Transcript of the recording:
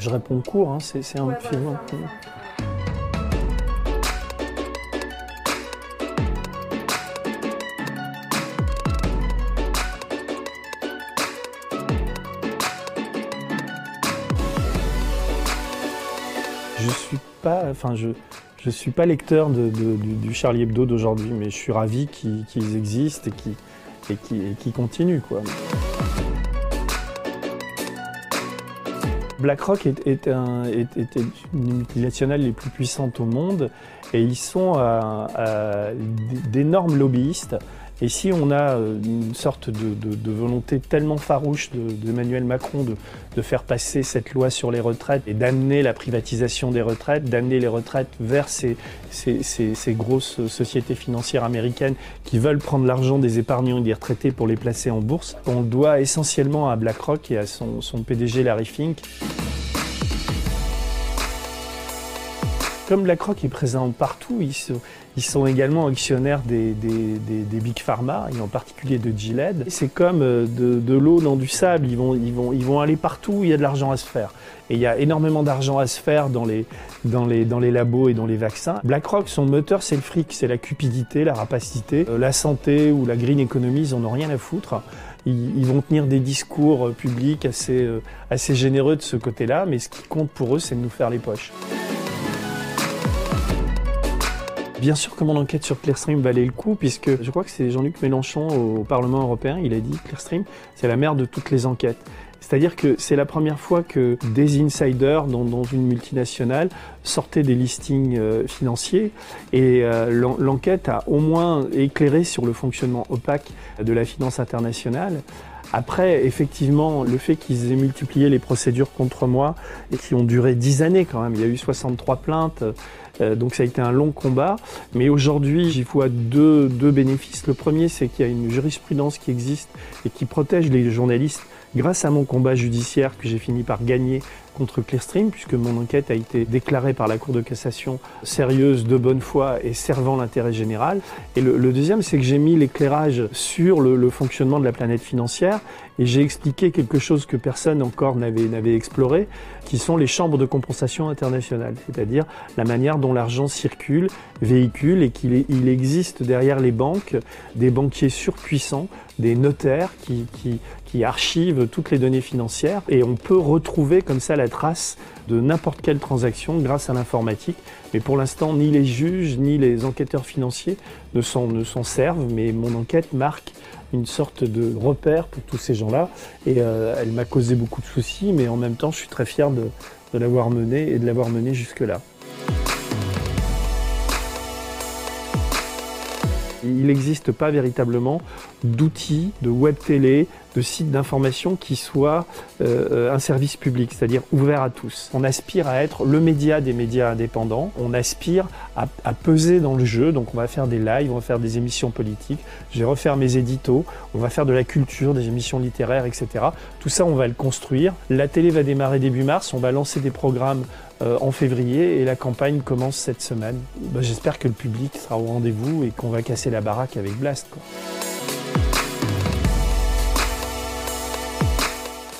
Je réponds court, hein, c'est un film. Je suis pas, enfin je, je suis pas lecteur de, du, Charlie Hebdo d'aujourd'hui, mais je suis ravi qu'ils existent et qu'ils et continuent quoi. BlackRock est, est, un, est, une multinationale les plus puissantes au monde et ils sont d'énormes lobbyistes et si on a euh, une sorte de, volonté tellement farouche d'Emmanuel Macron de, faire passer cette loi sur les retraites et d'amener la privatisation des retraites, d'amener les retraites vers ces, grosses sociétés financières américaines qui veulent prendre l'argent des épargnants et des retraités pour les placer en bourse, on le doit essentiellement à BlackRock et à son, son PDG Larry Fink. Comme BlackRock est présent partout, ils sont, également actionnaires des, big pharma, et en particulier de Gilead. C'est comme euh, de, l'eau dans du sable, ils vont, aller partout où il y a de l'argent à se faire. Et il y a énormément d'argent à se faire dans les, labos et dans les vaccins. BlackRock, son moteur, c'est le fric, c'est la cupidité, la rapacité. Euh, la santé ou la green economy, ils n'en ont rien à foutre. Ils, vont tenir des discours euh, publics assez généreux de ce côté-là, mais ce qui compte pour eux, c'est de nous faire les poches. Bien sûr que mon enquête sur Clearstream valait le coup, puisque je crois que c'est Jean-Luc Mélenchon au Parlement européen, il a dit Clearstream, c'est la mère de toutes les enquêtes. C'est-à-dire que c'est la première fois que des insiders dans, une multinationale sortaient des listings euh, financiers et euh, l'enquête a au moins éclairé sur le fonctionnement opaque de la finance internationale. Après, effectivement, le fait qu'ils aient multiplié les procédures contre moi et qui ont duré 10 années quand même, il y a eu 63 plaintes, donc ça a été un long combat. Mais aujourd'hui, j'y vois deux, deux bénéfices. Le premier, c'est qu'il y a une jurisprudence qui existe et qui protège les journalistes grâce à mon combat judiciaire que j'ai fini par gagner contre Clearstream, puisque mon enquête a été déclarée par la Cour de cassation sérieuse, de bonne foi et servant l'intérêt général. Et le, deuxième, c'est que j'ai mis l'éclairage sur le, fonctionnement de la planète financière et j'ai expliqué quelque chose que personne encore n'avait exploré, qui sont les chambres de compensation internationales, c'est-à-dire la manière dont l'argent circule, véhicule et qu'il il existe derrière les banques des banquiers surpuissants, des notaires qui, archivent toutes les données financières et on peut retrouver comme ça la trace de n'importe quelle transaction grâce à l'informatique. Mais pour l'instant, ni les juges ni les enquêteurs financiers ne s'en servent, mais mon enquête marque une sorte de repère pour tous ces gens-là. Et euh, elle m'a causé beaucoup de soucis, mais en même temps, je suis très fier de, de l'avoir menée et de l'avoir menée jusque-là. Il n'existe pas véritablement d'outils de web télé, de sites d'information qui soient euh, un service public, c'est-à-dire ouvert à tous. On aspire à être le média des médias indépendants, on aspire à, peser dans le jeu, donc on va faire des lives, on va faire des émissions politiques, je vais refaire mes éditos, on va faire de la culture, des émissions littéraires, etc. Tout ça, on va le construire. La télé va démarrer début mars, on va lancer des programmes euh, en février et la campagne commence cette semaine. Bah, j'espère que le public sera au rendez-vous et qu'on va casser la baraque avec Blast. Quoi.